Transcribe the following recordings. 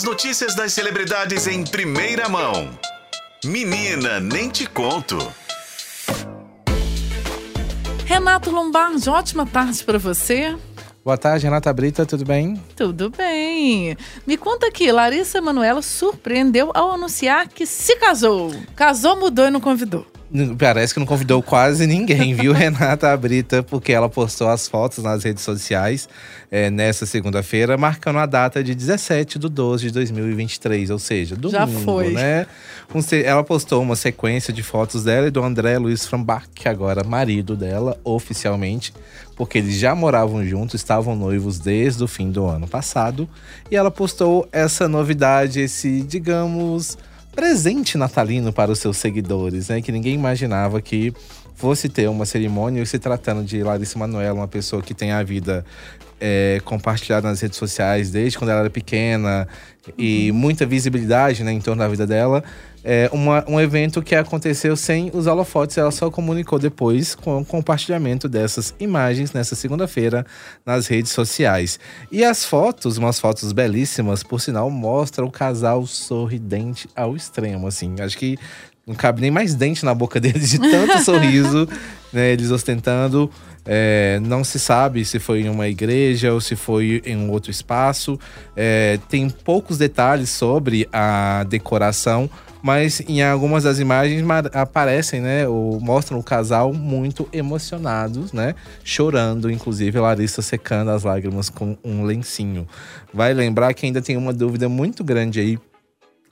As notícias das celebridades em primeira mão. Menina, nem te conto. Renato Lombardi, ótima tarde para você. Boa tarde, Renata Brita, tudo bem? Tudo bem. Me conta aqui, Larissa Manoela surpreendeu ao anunciar que se casou. Casou, mudou e não convidou. Parece que não convidou quase ninguém, viu, Renata Brita? Porque ela postou as fotos nas redes sociais é, nessa segunda-feira, marcando a data de 17 de 12 de 2023, ou seja, domingo, Já foi. né? Um, ela postou uma sequência de fotos dela e do André Luiz Frambach, que agora marido dela, oficialmente, porque eles já moravam juntos, estavam noivos desde o fim do ano passado. E ela postou essa novidade, esse, digamos presente natalino para os seus seguidores, né? Que ninguém imaginava que fosse ter uma cerimônia, e se tratando de Larissa Manoela, uma pessoa que tem a vida é, compartilhada nas redes sociais desde quando ela era pequena e muita visibilidade né, em torno da vida dela. É uma, um evento que aconteceu sem os holofotes, ela só comunicou depois com o compartilhamento dessas imagens nessa segunda-feira nas redes sociais. E as fotos, umas fotos belíssimas, por sinal, mostram o casal sorridente ao extremo, assim. Acho que não cabe nem mais dente na boca deles de tanto sorriso, né, eles ostentando. É, não se sabe se foi em uma igreja ou se foi em um outro espaço. É, tem poucos detalhes sobre a decoração, mas em algumas das imagens aparecem, né, ou mostram o casal muito emocionados, né, chorando, inclusive Larissa secando as lágrimas com um lencinho. Vai lembrar que ainda tem uma dúvida muito grande aí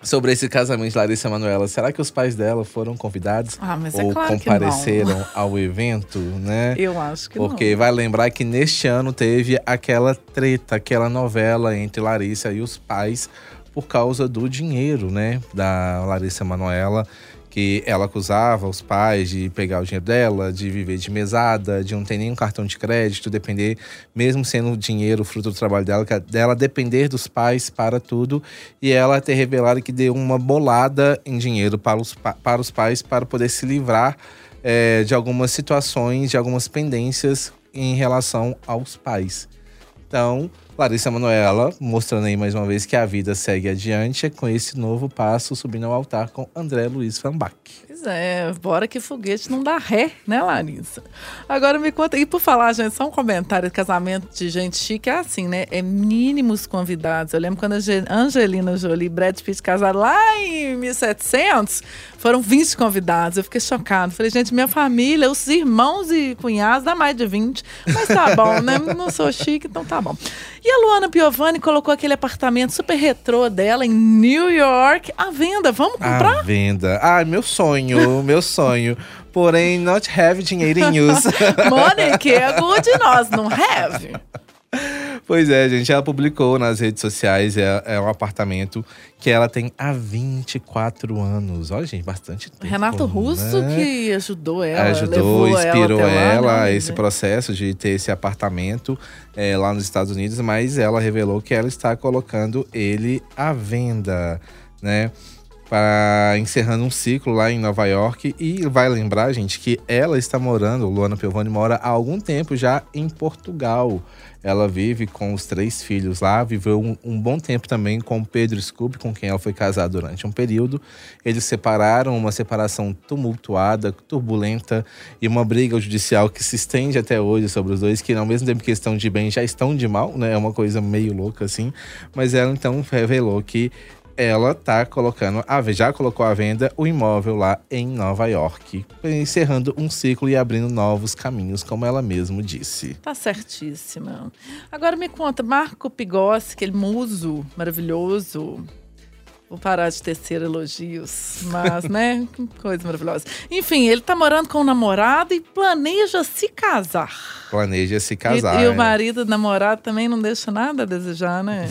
sobre esse casamento de Larissa Manoela. Será que os pais dela foram convidados ah, é ou claro compareceram ao evento, né? Eu acho que Porque não. vai lembrar que neste ano teve aquela treta, aquela novela entre Larissa e os pais por causa do dinheiro, né, da Larissa Manoela que ela acusava os pais de pegar o dinheiro dela, de viver de mesada, de não ter nenhum cartão de crédito, depender, mesmo sendo dinheiro fruto do trabalho dela, dela depender dos pais para tudo, e ela ter revelado que deu uma bolada em dinheiro para os, para os pais para poder se livrar é, de algumas situações, de algumas pendências em relação aos pais. Então, Larissa Manoela mostrando aí mais uma vez que a vida segue adiante com esse novo passo subindo ao altar com André Luiz Fambach. Pois é, bora que foguete não dá ré, né, Larissa? Agora me conta, e por falar, gente, só um comentário de casamento de gente chique, é assim, né? É mínimos convidados. Eu lembro quando a Angelina Jolie e Brad Pitt casaram lá em 1700, foram 20 convidados. Eu fiquei chocado. Falei, gente, minha família, os irmãos e cunhados, dá mais de 20. Mas tá bom, né? Não sou chique, então tá bom. E a Luana Piovani colocou aquele apartamento super retrô dela em New York à venda. Vamos comprar? À venda. Ah, meu sonho, meu sonho. Porém, not have dinheiro em use. Money que é good, nós não have. Pois é, gente, ela publicou nas redes sociais, é, é, um apartamento que ela tem há 24 anos. Olha, gente, bastante tempo. Renato Russo né? que ajudou ela, ajudou, inspirou ela, ela lá, né? esse processo de ter esse apartamento é, lá nos Estados Unidos, mas ela revelou que ela está colocando ele à venda, né? Para encerrando um ciclo lá em Nova York. E vai lembrar, gente, que ela está morando, Luana Piovani mora há algum tempo já em Portugal. Ela vive com os três filhos lá, viveu um, um bom tempo também com Pedro Scooby, com quem ela foi casada durante um período. Eles separaram, uma separação tumultuada, turbulenta e uma briga judicial que se estende até hoje sobre os dois, que ao mesmo tempo que estão de bem, já estão de mal, né? É uma coisa meio louca assim. Mas ela então revelou que ela tá colocando, já colocou à venda o imóvel lá em Nova York, encerrando um ciclo e abrindo novos caminhos, como ela mesmo disse. Tá certíssima. Agora me conta, Marco Pigossi, aquele muso maravilhoso, Vou parar de tecer elogios, mas, né? Que coisa maravilhosa. Enfim, ele tá morando com o namorado e planeja se casar. Planeja se casar. E, e o é. marido, namorado, também não deixa nada a desejar, né?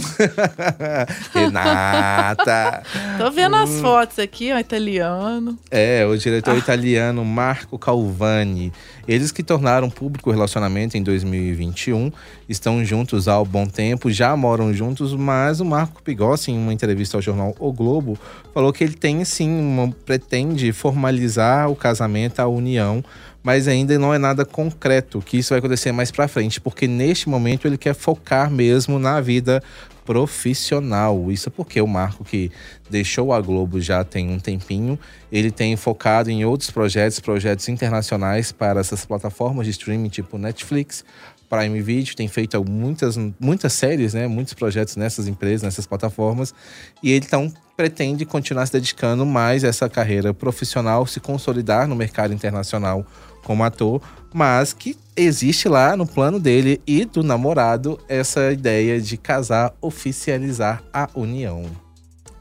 Renata! Tô vendo as fotos aqui, ó, italiano. É, o diretor ah. italiano Marco Calvani. Eles que tornaram público o relacionamento em 2021, estão juntos há um bom tempo, já moram juntos, mas o Marco Pigossi, em uma entrevista ao jornal O Globo, falou que ele tem sim, uma, pretende formalizar o casamento, a união, mas ainda não é nada concreto, que isso vai acontecer mais para frente, porque neste momento ele quer focar mesmo na vida profissional. Isso porque o Marco, que deixou a Globo já tem um tempinho, ele tem focado em outros projetos, projetos internacionais para essas plataformas de streaming, tipo Netflix, Prime Video, tem feito muitas, muitas séries, né, muitos projetos nessas empresas, nessas plataformas, e ele então pretende continuar se dedicando mais a essa carreira profissional, se consolidar no mercado internacional como ator, mas que existe lá no plano dele e do namorado essa ideia de casar, oficializar a união.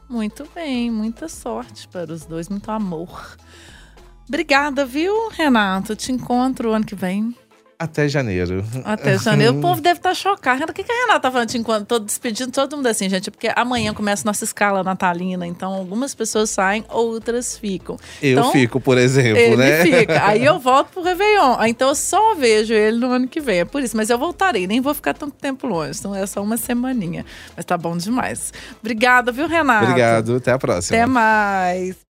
Muito bem, muita sorte para os dois, muito amor. Obrigada, viu, Renato? Te encontro ano que vem. Até janeiro. Até janeiro. o povo deve estar tá chocado. O que, que a Renata tá falando enquanto tô despedindo todo mundo assim, gente? Porque amanhã começa nossa escala natalina, então algumas pessoas saem, outras ficam. Eu então, fico, por exemplo, ele né? fica. Aí eu volto pro Réveillon. Então eu só vejo ele no ano que vem. É por isso. Mas eu voltarei, nem vou ficar tanto tempo longe. Então é só uma semaninha. Mas tá bom demais. Obrigada, viu, Renato? Obrigado. Até a próxima. Até mais.